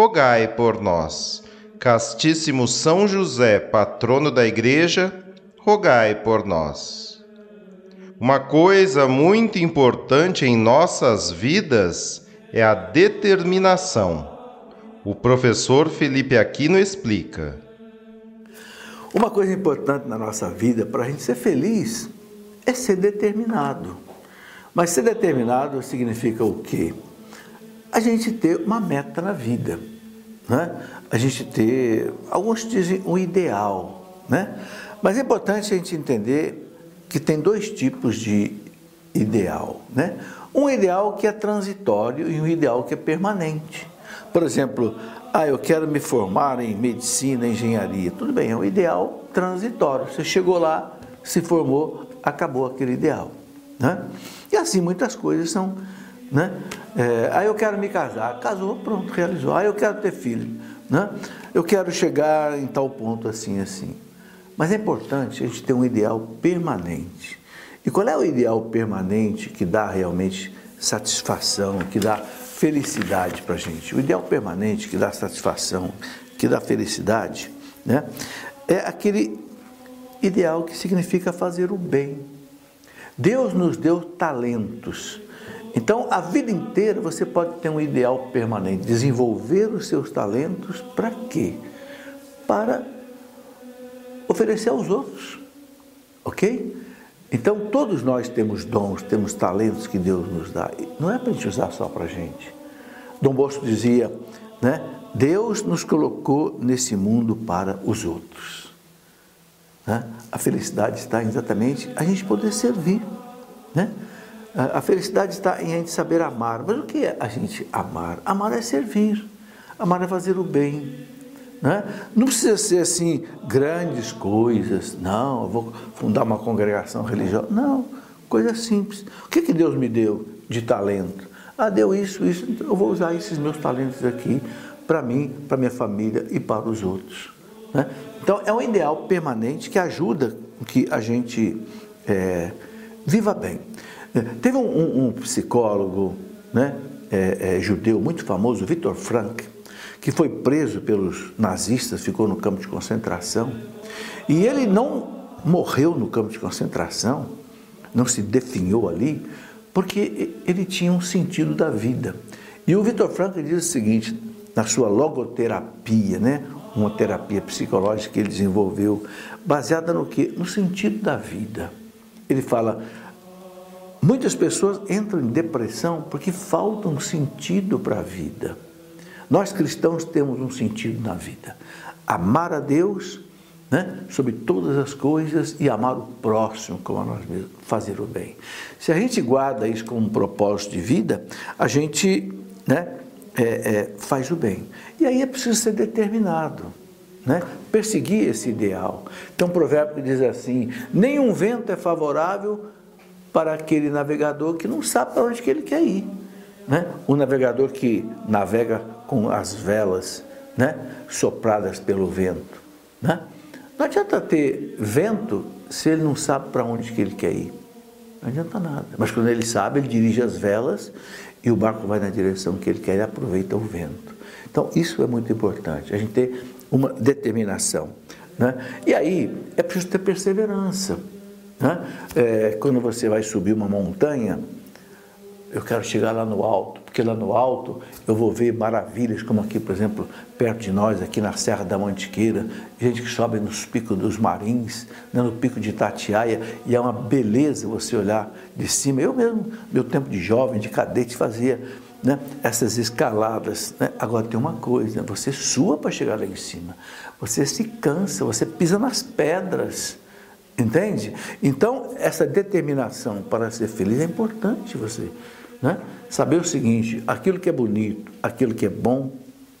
rogai por nós. Castíssimo São José, patrono da Igreja, rogai por nós. Uma coisa muito importante em nossas vidas é a determinação. O professor Felipe Aquino explica. Uma coisa importante na nossa vida para a gente ser feliz é ser determinado. Mas ser determinado significa o quê? a gente ter uma meta na vida, né? a gente ter, alguns dizem um ideal, né? mas é importante a gente entender que tem dois tipos de ideal, né? um ideal que é transitório e um ideal que é permanente. Por exemplo, ah, eu quero me formar em medicina, engenharia. Tudo bem, é um ideal transitório. Você chegou lá, se formou, acabou aquele ideal. Né? E assim muitas coisas são né? É, aí eu quero me casar, casou, pronto, realizou. Aí eu quero ter filho, né? Eu quero chegar em tal ponto assim, assim. Mas é importante a gente ter um ideal permanente. E qual é o ideal permanente que dá realmente satisfação, que dá felicidade para a gente? O ideal permanente que dá satisfação, que dá felicidade, né? É aquele ideal que significa fazer o bem. Deus nos deu talentos então, a vida inteira você pode ter um ideal permanente, desenvolver os seus talentos para quê? Para oferecer aos outros, ok? Então, todos nós temos dons, temos talentos que Deus nos dá. Não é para a gente usar só para a gente. Dom Bosco dizia, né? Deus nos colocou nesse mundo para os outros. Né? A felicidade está exatamente a gente poder servir, né? A felicidade está em a gente saber amar. Mas o que é a gente amar? Amar é servir, amar é fazer o bem. Né? Não precisa ser assim grandes coisas, não, eu vou fundar uma congregação religiosa. Não, coisa simples. O que, que Deus me deu de talento? Ah, deu isso, isso, então eu vou usar esses meus talentos aqui para mim, para minha família e para os outros. Né? Então é um ideal permanente que ajuda que a gente é, viva bem. Teve um, um, psicólogo né, é, é, judeu muito famoso, Viktor Frank, que foi preso pelos nazistas, ficou no campo de concentração, e ele não morreu no campo de concentração, não se definhou ali, porque ele tinha um sentido da vida. E o Viktor Frank diz o seguinte, na sua logoterapia, né, uma terapia psicológica que ele desenvolveu, baseada no que? No sentido da vida. Ele fala: Muitas pessoas entram em depressão porque falta um sentido para a vida. Nós cristãos temos um sentido na vida: amar a Deus né, sobre todas as coisas e amar o próximo como a nós mesmos, fazer o bem. Se a gente guarda isso como um propósito de vida, a gente né, é, é, faz o bem. E aí é preciso ser determinado. Né? Perseguir esse ideal. Tem um provérbio diz assim: nenhum vento é favorável para aquele navegador que não sabe para onde que ele quer ir. Né? O navegador que navega com as velas né? sopradas pelo vento. Né? Não adianta ter vento se ele não sabe para onde que ele quer ir. Não adianta nada. Mas quando ele sabe, ele dirige as velas e o barco vai na direção que ele quer e aproveita o vento. Então, isso é muito importante, a gente ter uma determinação. Né? E aí, é preciso ter perseverança. Né? É, quando você vai subir uma montanha, eu quero chegar lá no alto, porque lá no alto eu vou ver maravilhas, como aqui, por exemplo, perto de nós, aqui na Serra da Mantiqueira, gente que sobe nos picos dos Marins, né, no pico de Itatiaia, e é uma beleza você olhar de cima. Eu mesmo, meu tempo de jovem, de cadete, fazia né, essas escaladas. Né? Agora tem uma coisa, você sua para chegar lá em cima, você se cansa, você pisa nas pedras. Entende? Então, essa determinação para ser feliz é importante você né? saber o seguinte: aquilo que é bonito, aquilo que é bom,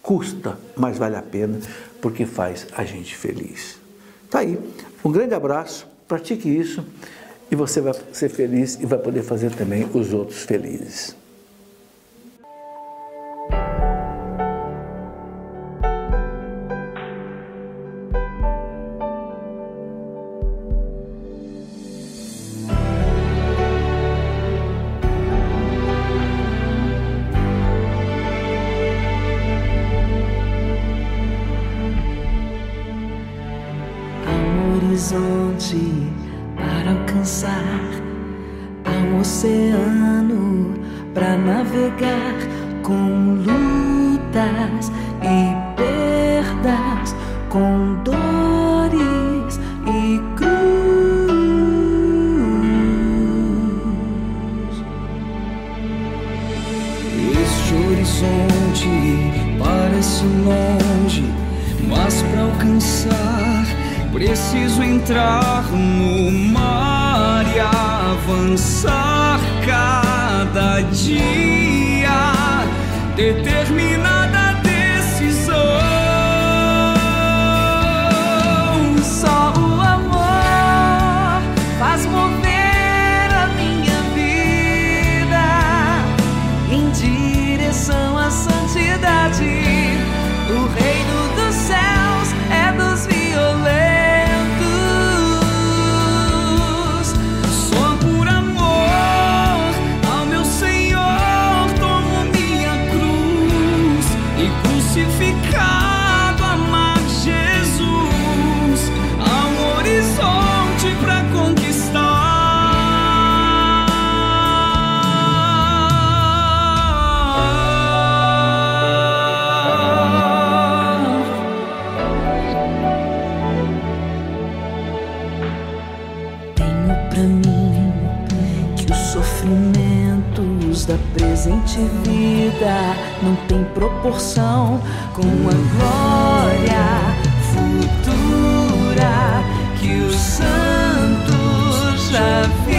custa, mas vale a pena, porque faz a gente feliz. Tá aí. Um grande abraço, pratique isso e você vai ser feliz e vai poder fazer também os outros felizes. longe, mas para alcançar preciso entrar no mar e avançar cada dia. Determinar proporção com a glória futura que os santos já vivem.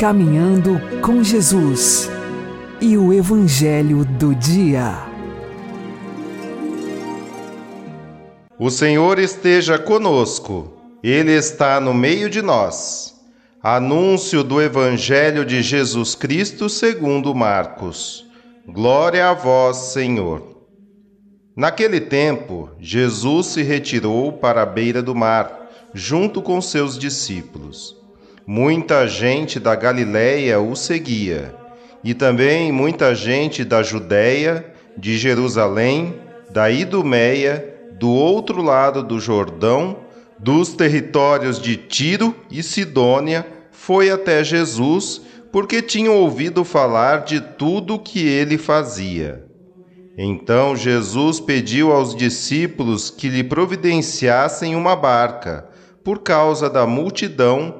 Caminhando com Jesus e o Evangelho do Dia. O Senhor esteja conosco, Ele está no meio de nós. Anúncio do Evangelho de Jesus Cristo segundo Marcos. Glória a vós, Senhor. Naquele tempo, Jesus se retirou para a beira do mar, junto com seus discípulos. Muita gente da Galiléia o seguia, e também muita gente da Judéia, de Jerusalém, da Idumeia, do outro lado do Jordão, dos territórios de Tiro e Sidônia, foi até Jesus, porque tinham ouvido falar de tudo o que ele fazia. Então Jesus pediu aos discípulos que lhe providenciassem uma barca, por causa da multidão,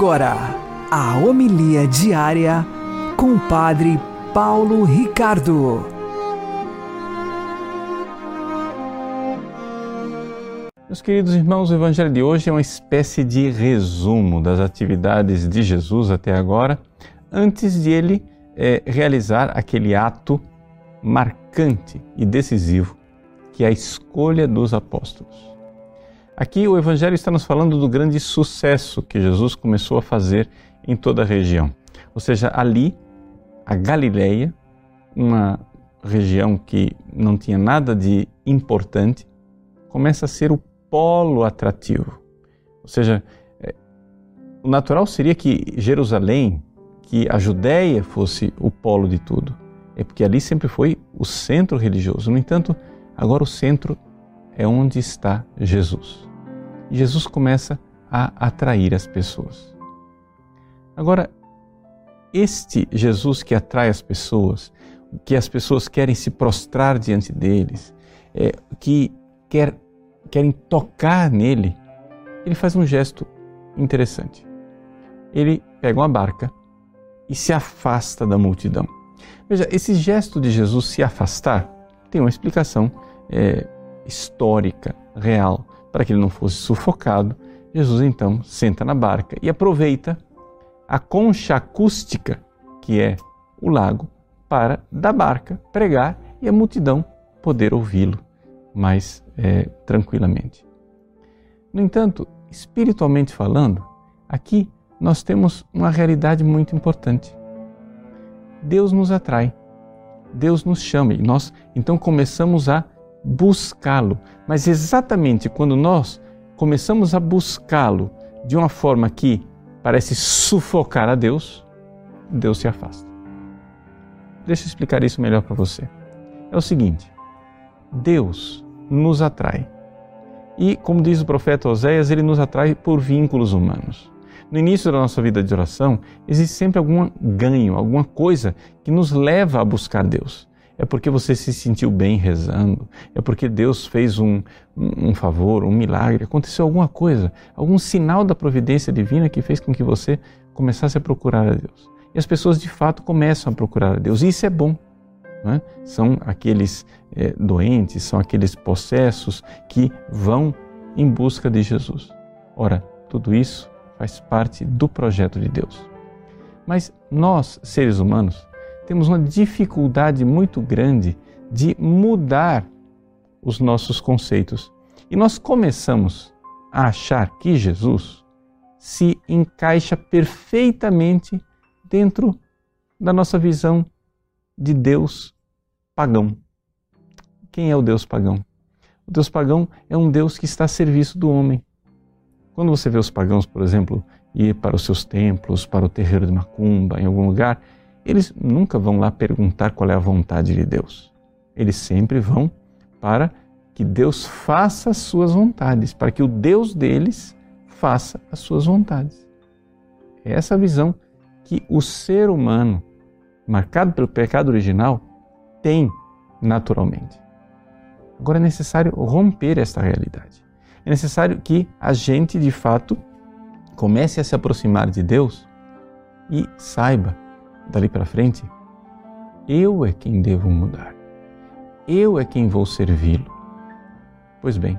Agora, a homilia diária com o Padre Paulo Ricardo. Meus queridos irmãos, o Evangelho de hoje é uma espécie de resumo das atividades de Jesus até agora, antes de ele é, realizar aquele ato marcante e decisivo que é a escolha dos apóstolos. Aqui o Evangelho está nos falando do grande sucesso que Jesus começou a fazer em toda a região. Ou seja, ali, a Galileia, uma região que não tinha nada de importante, começa a ser o polo atrativo. Ou seja, é, o natural seria que Jerusalém, que a Judéia fosse o polo de tudo. É porque ali sempre foi o centro religioso. No entanto, agora o centro é onde está Jesus. Jesus começa a atrair as pessoas. Agora, este Jesus que atrai as pessoas, que as pessoas querem se prostrar diante deles, é, que quer, querem tocar nele, ele faz um gesto interessante. Ele pega uma barca e se afasta da multidão. Veja, esse gesto de Jesus se afastar tem uma explicação é, histórica, real para que ele não fosse sufocado, Jesus então senta na barca e aproveita a concha acústica, que é o lago, para da barca pregar e a multidão poder ouvi-lo mais é, tranquilamente. No entanto, espiritualmente falando, aqui nós temos uma realidade muito importante. Deus nos atrai, Deus nos chama e nós então começamos a buscá-lo. Mas exatamente quando nós começamos a buscá-lo de uma forma que parece sufocar a Deus, Deus se afasta. Deixa eu explicar isso melhor para você. É o seguinte: Deus nos atrai. E, como diz o profeta Oséias, ele nos atrai por vínculos humanos. No início da nossa vida de oração, existe sempre algum ganho, alguma coisa que nos leva a buscar Deus é porque você se sentiu bem rezando, é porque Deus fez um, um, favor, um milagre, aconteceu alguma coisa, algum sinal da providência divina que fez com que você começasse a procurar a Deus. E as pessoas de fato começam a procurar a Deus, e isso é bom. É? São aqueles é, doentes, são aqueles possessos que vão em busca de Jesus. Ora, tudo isso faz parte do projeto de Deus. Mas nós, seres humanos, temos uma dificuldade muito grande de mudar os nossos conceitos. E nós começamos a achar que Jesus se encaixa perfeitamente dentro da nossa visão de Deus pagão. Quem é o Deus pagão? O Deus pagão é um Deus que está a serviço do homem. Quando você vê os pagãos, por exemplo, ir para os seus templos, para o terreiro de Macumba, em algum lugar, eles nunca vão lá perguntar qual é a vontade de Deus. Eles sempre vão para que Deus faça as suas vontades, para que o Deus deles faça as suas vontades. É essa visão que o ser humano, marcado pelo pecado original, tem naturalmente. Agora é necessário romper esta realidade. É necessário que a gente, de fato, comece a se aproximar de Deus e saiba, dali para frente, eu é quem devo mudar. Eu é quem vou servi-lo. Pois bem,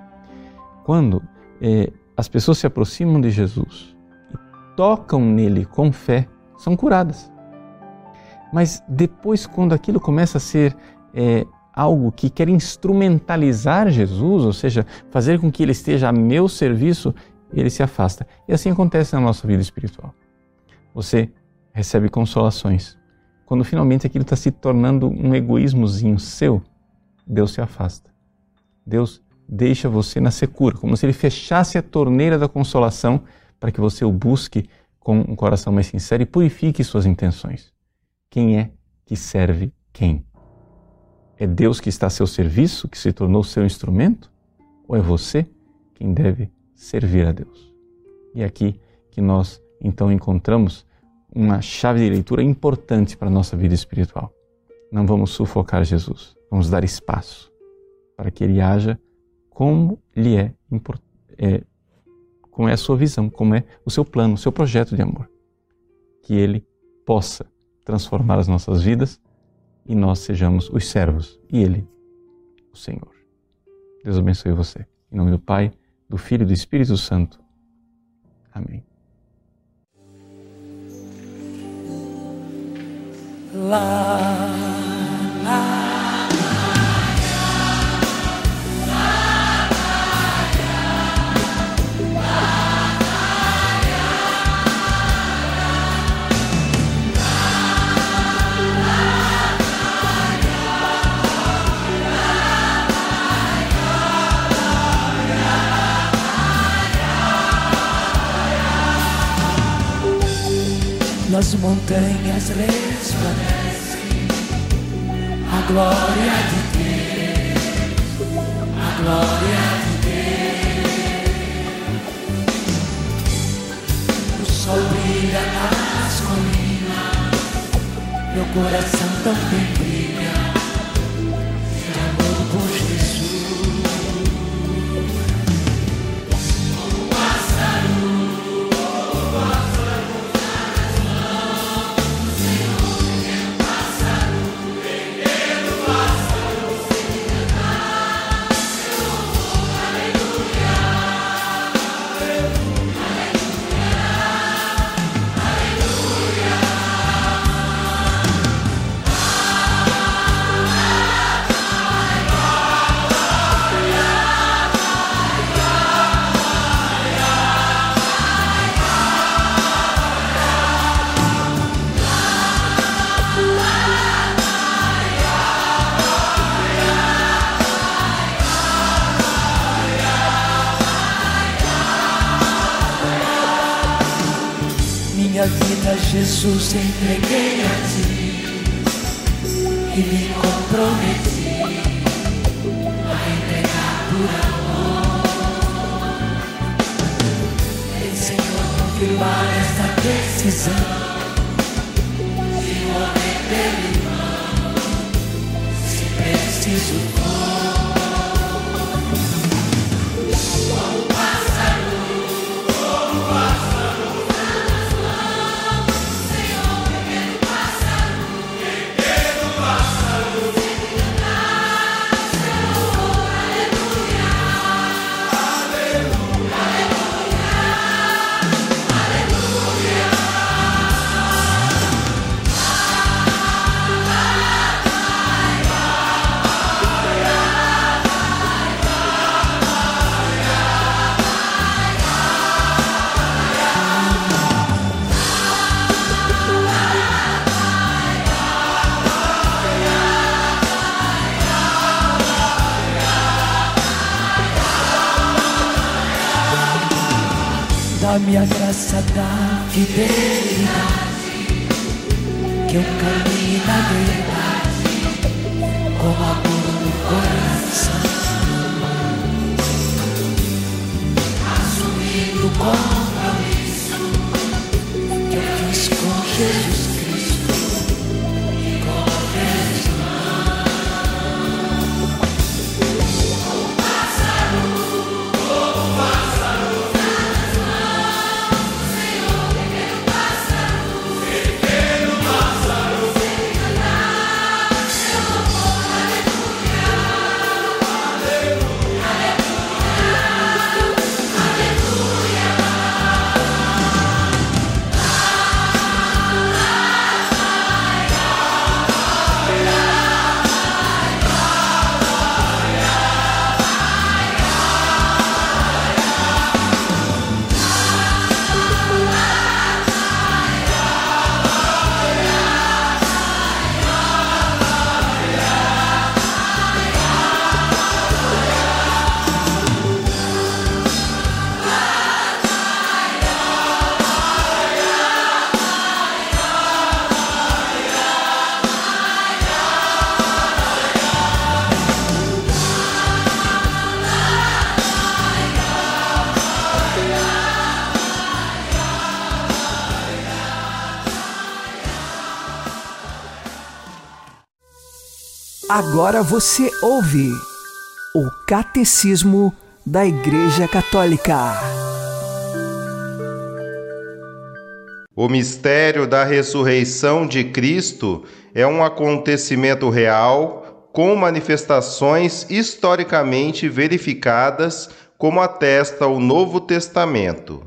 quando eh, as pessoas se aproximam de Jesus e tocam nele com fé, são curadas. Mas depois, quando aquilo começa a ser é, algo que quer instrumentalizar Jesus, ou seja, fazer com que ele esteja a meu serviço, ele se afasta. E assim acontece na nossa vida espiritual. Você recebe consolações. Quando finalmente aquilo está se tornando um egoísmozinho seu, Deus se afasta. Deus deixa você na secura, como se ele fechasse a torneira da consolação para que você o busque com um coração mais sincero e purifique suas intenções. Quem é que serve quem? É Deus que está a seu serviço, que se tornou seu instrumento? Ou é você quem deve servir a Deus? E é aqui que nós então encontramos uma chave de leitura importante para a nossa vida espiritual. Não vamos sufocar Jesus, vamos dar espaço para que ele haja como lhe é, é como é a sua visão, como é o seu plano, o seu projeto de amor. Que ele possa transformar as nossas vidas e nós sejamos os servos e Ele, o Senhor. Deus abençoe você. Em nome do Pai, do Filho e do Espírito Santo. Amém. Lá, nas montanhas a glória de Deus, a glória de Deus. O sol brilha nas colinas, meu coração também brilha vida, Jesus, entreguei a ti Agora você ouve o Catecismo da Igreja Católica. O mistério da ressurreição de Cristo é um acontecimento real com manifestações historicamente verificadas, como atesta o Novo Testamento.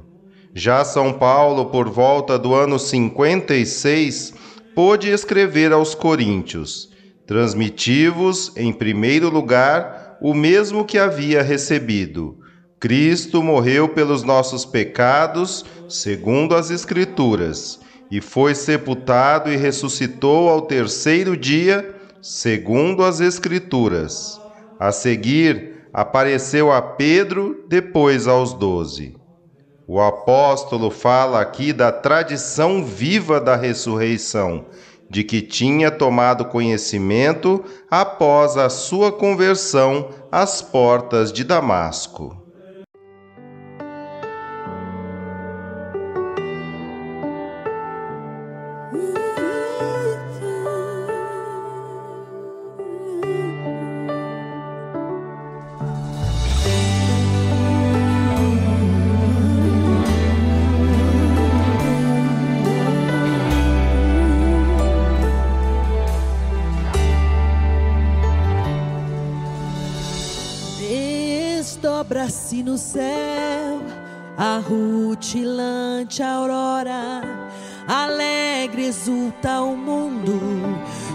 Já São Paulo, por volta do ano 56, pôde escrever aos Coríntios: Transmitivos, em primeiro lugar, o mesmo que havia recebido. Cristo morreu pelos nossos pecados, segundo as Escrituras, e foi sepultado e ressuscitou ao terceiro dia, segundo as Escrituras. A seguir, apareceu a Pedro, depois aos doze. O apóstolo fala aqui da tradição viva da ressurreição de que tinha tomado conhecimento após a sua conversão às portas de Damasco. Aurora, alegre exulta o mundo,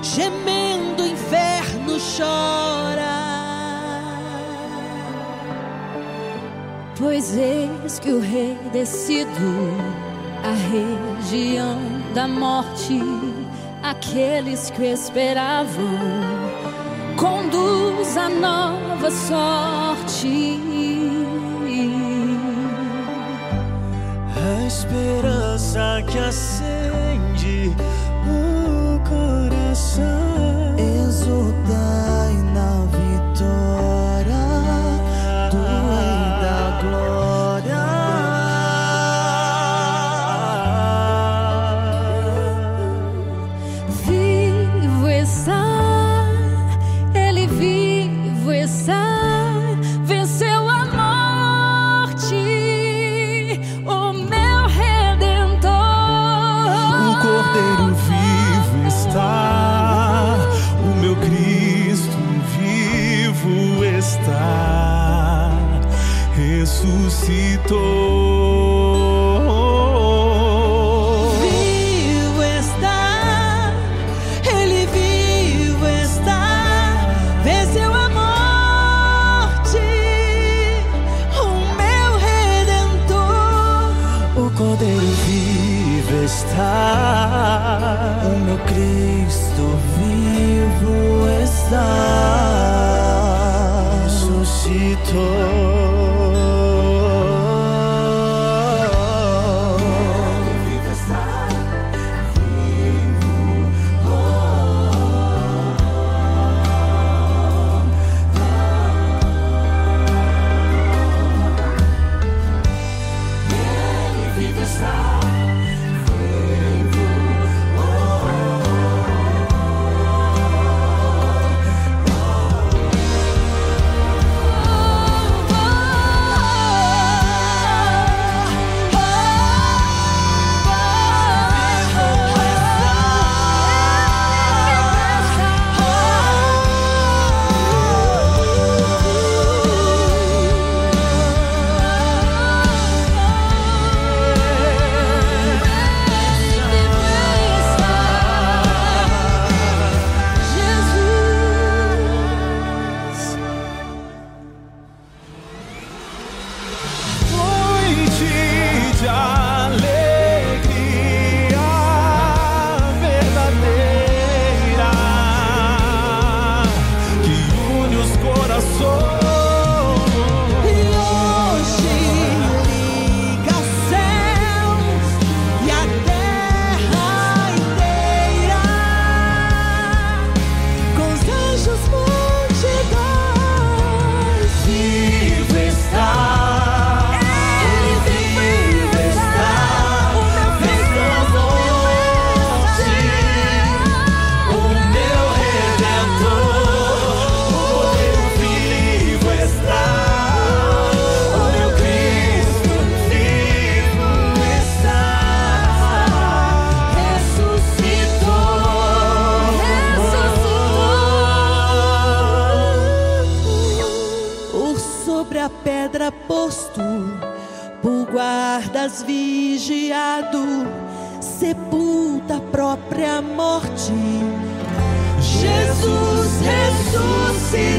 gemendo o inferno chora. Pois eis que o rei descido, a região da morte, aqueles que esperavam, conduz a nova sorte. Esperança que acende ressuscitou. Própria morte. Jesus ressuscitado.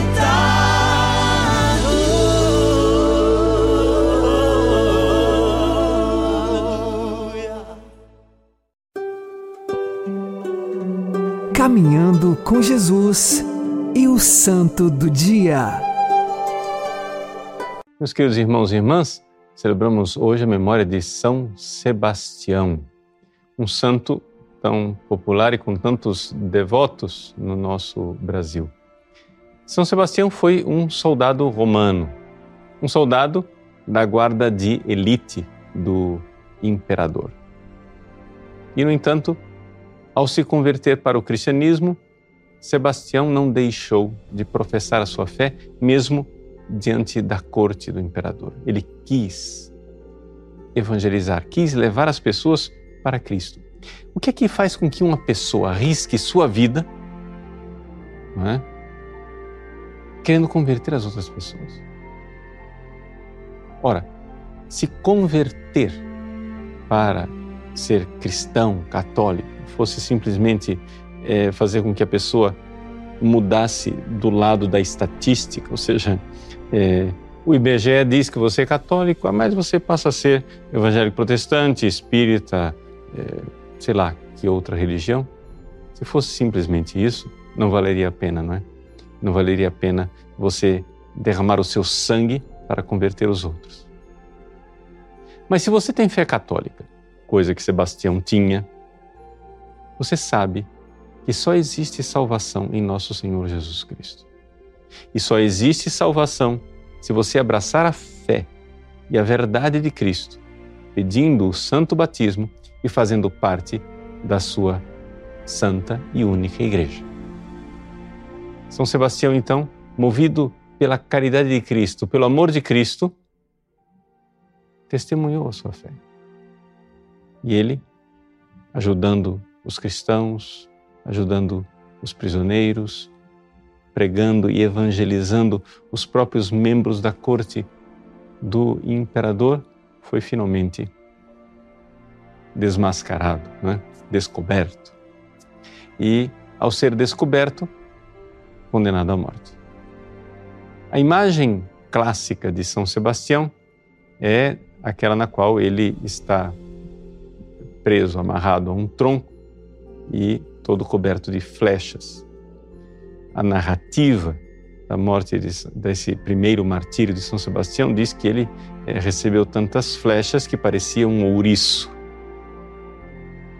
Caminhando com Jesus e o Santo do Dia. Meus queridos irmãos e irmãs, celebramos hoje a memória de São Sebastião, um santo tão popular e com tantos devotos no nosso Brasil. São Sebastião foi um soldado romano, um soldado da guarda de elite do imperador. E, no entanto, ao se converter para o cristianismo, Sebastião não deixou de professar a sua fé, mesmo diante da corte do imperador. Ele quis evangelizar, quis levar as pessoas para Cristo. O que é que faz com que uma pessoa arrisque sua vida, é? querendo converter as outras pessoas? Ora, se converter para ser cristão, católico, fosse simplesmente é, fazer com que a pessoa mudasse do lado da estatística, ou seja, é, o IBGE diz que você é católico, mas você passa a ser evangélico protestante, espírita, é, sei lá, que outra religião. Se fosse simplesmente isso, não valeria a pena, não é? Não valeria a pena você derramar o seu sangue para converter os outros. Mas se você tem fé católica, coisa que Sebastião tinha, você sabe que só existe salvação em nosso Senhor Jesus Cristo. E só existe salvação se você abraçar a fé e a verdade de Cristo, pedindo o santo batismo e fazendo parte da sua santa e única igreja. São Sebastião, então, movido pela caridade de Cristo, pelo amor de Cristo, testemunhou a sua fé. E ele, ajudando os cristãos, ajudando os prisioneiros, pregando e evangelizando os próprios membros da corte do imperador, foi finalmente desmascarado, né? descoberto. E, ao ser descoberto, condenado à morte. A imagem clássica de São Sebastião é aquela na qual ele está preso, amarrado a um tronco e todo coberto de flechas. A narrativa da morte desse primeiro martírio de São Sebastião diz que ele é, recebeu tantas flechas que parecia um ouriço.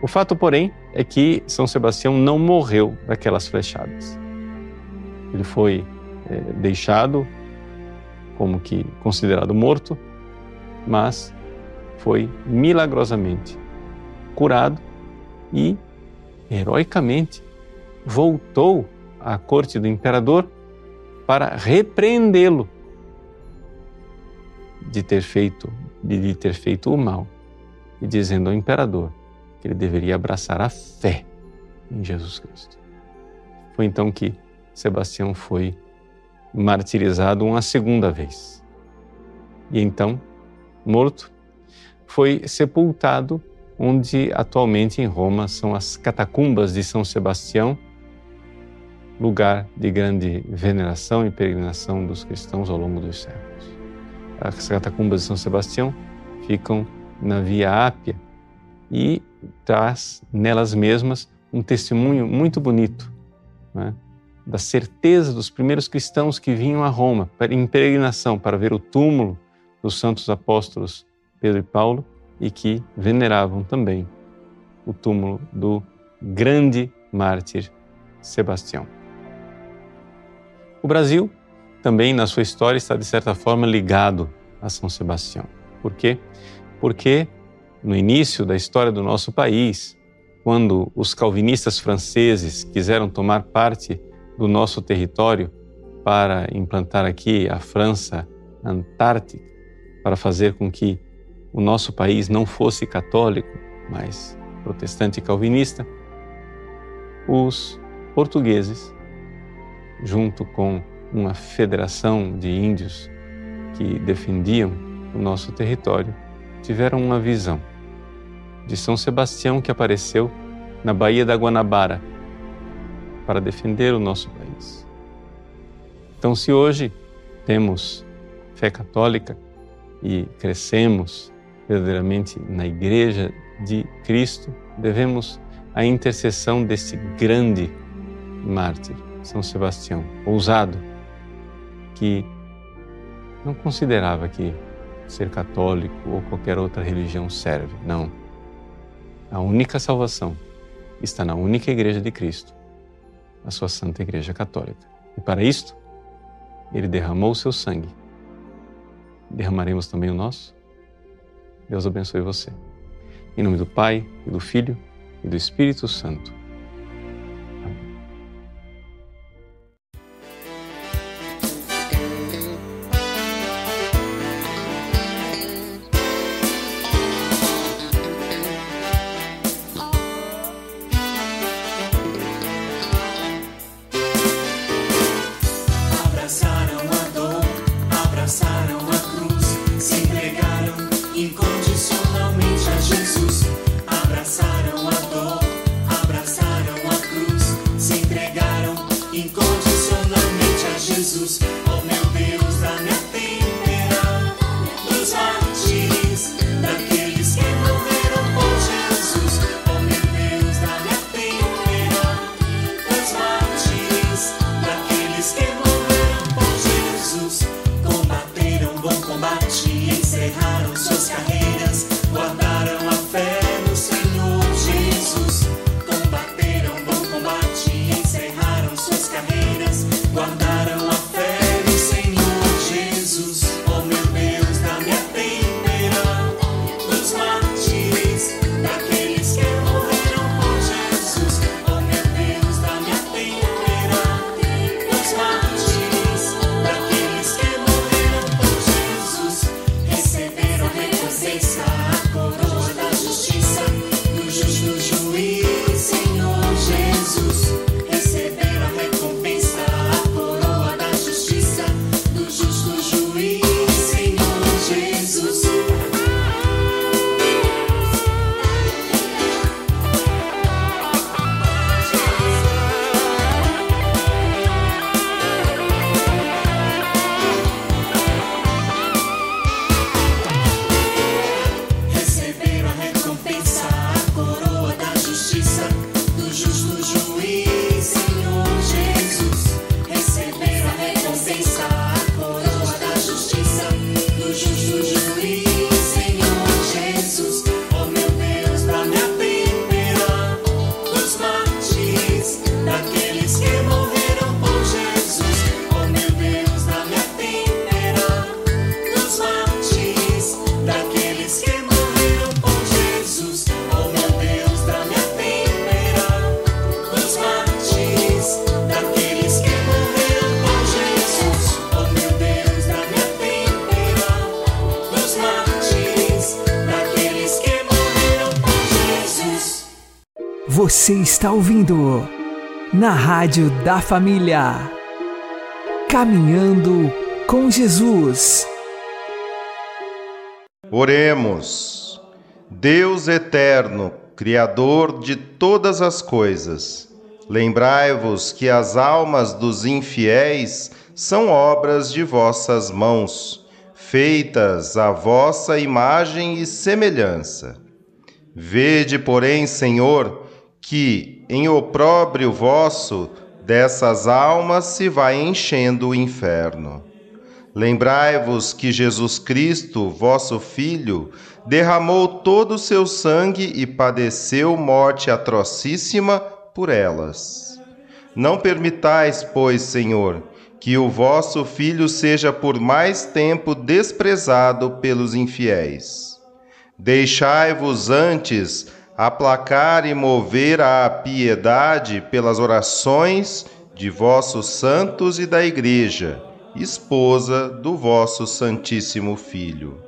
O fato, porém, é que São Sebastião não morreu daquelas flechadas. Ele foi é, deixado como que considerado morto, mas foi milagrosamente curado e heroicamente voltou à corte do imperador para repreendê-lo de ter feito de ter feito o mal e dizendo ao imperador que ele deveria abraçar a fé em Jesus Cristo. Foi então que Sebastião foi martirizado uma segunda vez. E então, morto, foi sepultado onde atualmente em Roma são as catacumbas de São Sebastião, lugar de grande veneração e peregrinação dos cristãos ao longo dos séculos. As catacumbas de São Sebastião ficam na Via Ápia e traz nelas mesmas um testemunho muito bonito né, da certeza dos primeiros cristãos que vinham a Roma em peregrinação para ver o túmulo dos santos apóstolos Pedro e Paulo e que veneravam também o túmulo do grande mártir Sebastião. O Brasil também, na sua história, está de certa forma ligado a São Sebastião. Por quê? Porque no início da história do nosso país, quando os calvinistas franceses quiseram tomar parte do nosso território para implantar aqui a França Antártica, para fazer com que o nosso país não fosse católico, mas protestante calvinista, os portugueses, junto com uma federação de índios que defendiam o nosso território tiveram uma visão de São Sebastião que apareceu na Baía da Guanabara para defender o nosso país. Então, se hoje temos fé católica e crescemos verdadeiramente na Igreja de Cristo, devemos a intercessão desse grande mártir, São Sebastião, ousado, que não considerava que ser católico ou qualquer outra religião serve. Não. A única salvação está na única Igreja de Cristo, a sua Santa Igreja Católica. E para isto, ele derramou o seu sangue. Derramaremos também o nosso? Deus abençoe você. Em nome do Pai, e do Filho e do Espírito Santo. Você está ouvindo na Rádio da Família. Caminhando com Jesus. Oremos. Deus eterno, Criador de todas as coisas, lembrai-vos que as almas dos infiéis são obras de vossas mãos, feitas à vossa imagem e semelhança. Vede, porém, Senhor, que em opróbrio vosso dessas almas se vai enchendo o inferno. Lembrai-vos que Jesus Cristo, vosso Filho, derramou todo o seu sangue e padeceu morte atrocíssima por elas. Não permitais, pois, Senhor, que o vosso Filho seja por mais tempo desprezado pelos infiéis. Deixai-vos antes aplacar e mover a piedade pelas orações de vossos santos e da Igreja, esposa do vosso Santíssimo Filho.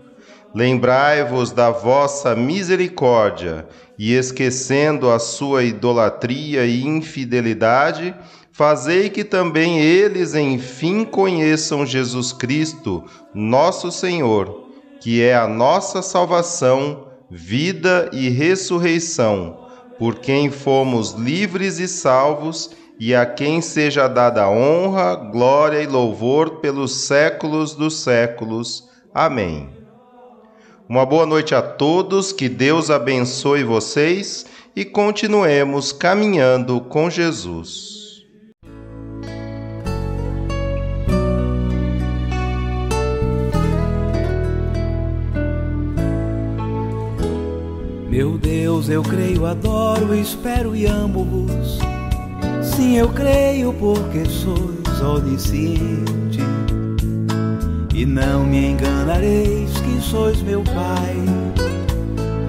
Lembrai-vos da vossa misericórdia e, esquecendo a sua idolatria e infidelidade, fazei que também eles enfim conheçam Jesus Cristo, nosso Senhor, que é a nossa salvação, vida e ressurreição, por quem fomos livres e salvos, e a quem seja dada honra, glória e louvor pelos séculos dos séculos. Amém. Uma boa noite a todos, que Deus abençoe vocês e continuemos caminhando com Jesus. Meu Deus, eu creio, adoro, espero e amo-vos. Sim, eu creio porque sois onisciente. E não me enganareis que sois meu Pai.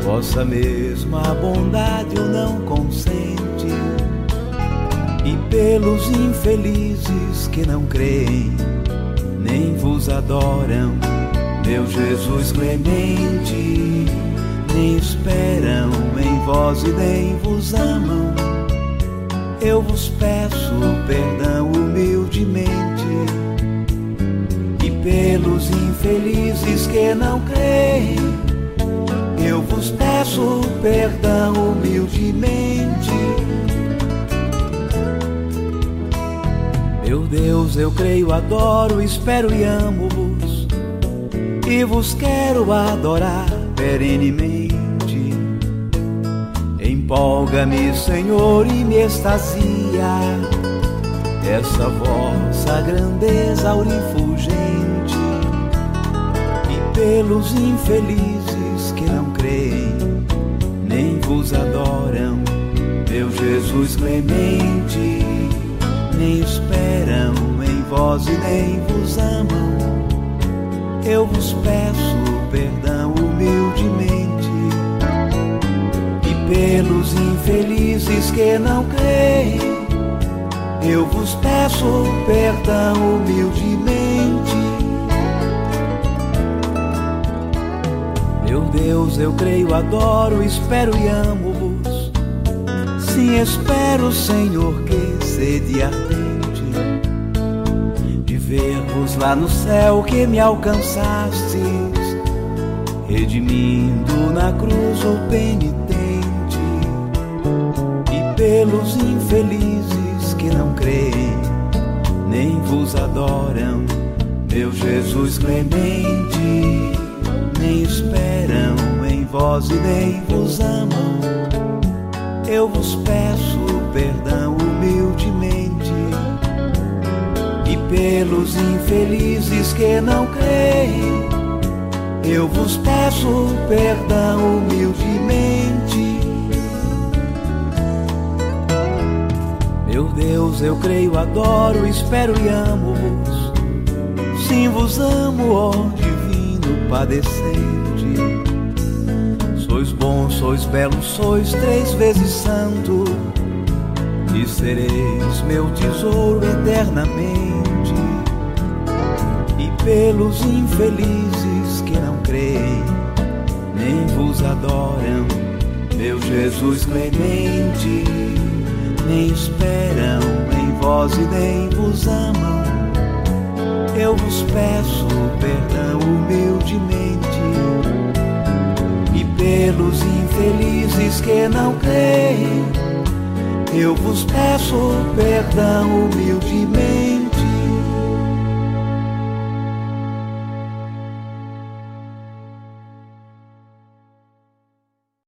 Vossa mesma bondade o não consente. E pelos infelizes que não creem, nem vos adoram, meu Jesus clemente nem esperam em vós e nem vos amam. Eu vos peço perdão humildemente e pelos infelizes que não creem. Eu vos peço perdão humildemente. Meu Deus, eu creio, adoro, espero e amo-vos e vos quero adorar perenemente. Empolga-me, Senhor, e me extasia essa vossa grandeza aurifulgente e pelos infelizes que não creem nem vos adoram, meu Jesus clemente, nem esperam em vós e nem vos amam. Eu vos peço perdão humildemente pelos infelizes que não creem, eu vos peço perdão humildemente. Meu Deus, eu creio, adoro, espero e amo-vos. Sim, espero, Senhor, que sede de ver-vos lá no céu que me alcançastes, redimindo na cruz o penitente pelos infelizes que não creem, nem vos adoram, meu Jesus clemente, nem esperam em vós e nem vos amam. Eu vos peço perdão pelos infelizes que não creem, eu vos peço perdão humildemente Meu Deus, eu creio, adoro, espero e amo-vos. Sim, vos amo, ó divino padecente. Sois bom, sois belo, sois três vezes santo. E sereis meu tesouro eternamente. Pelos infelizes que não creem, nem vos adoram, meu Jesus clemente nem esperam em vós e nem vos amam. Eu vos peço perdão humildemente e pelos infelizes que não creem. Eu vos peço perdão humildemente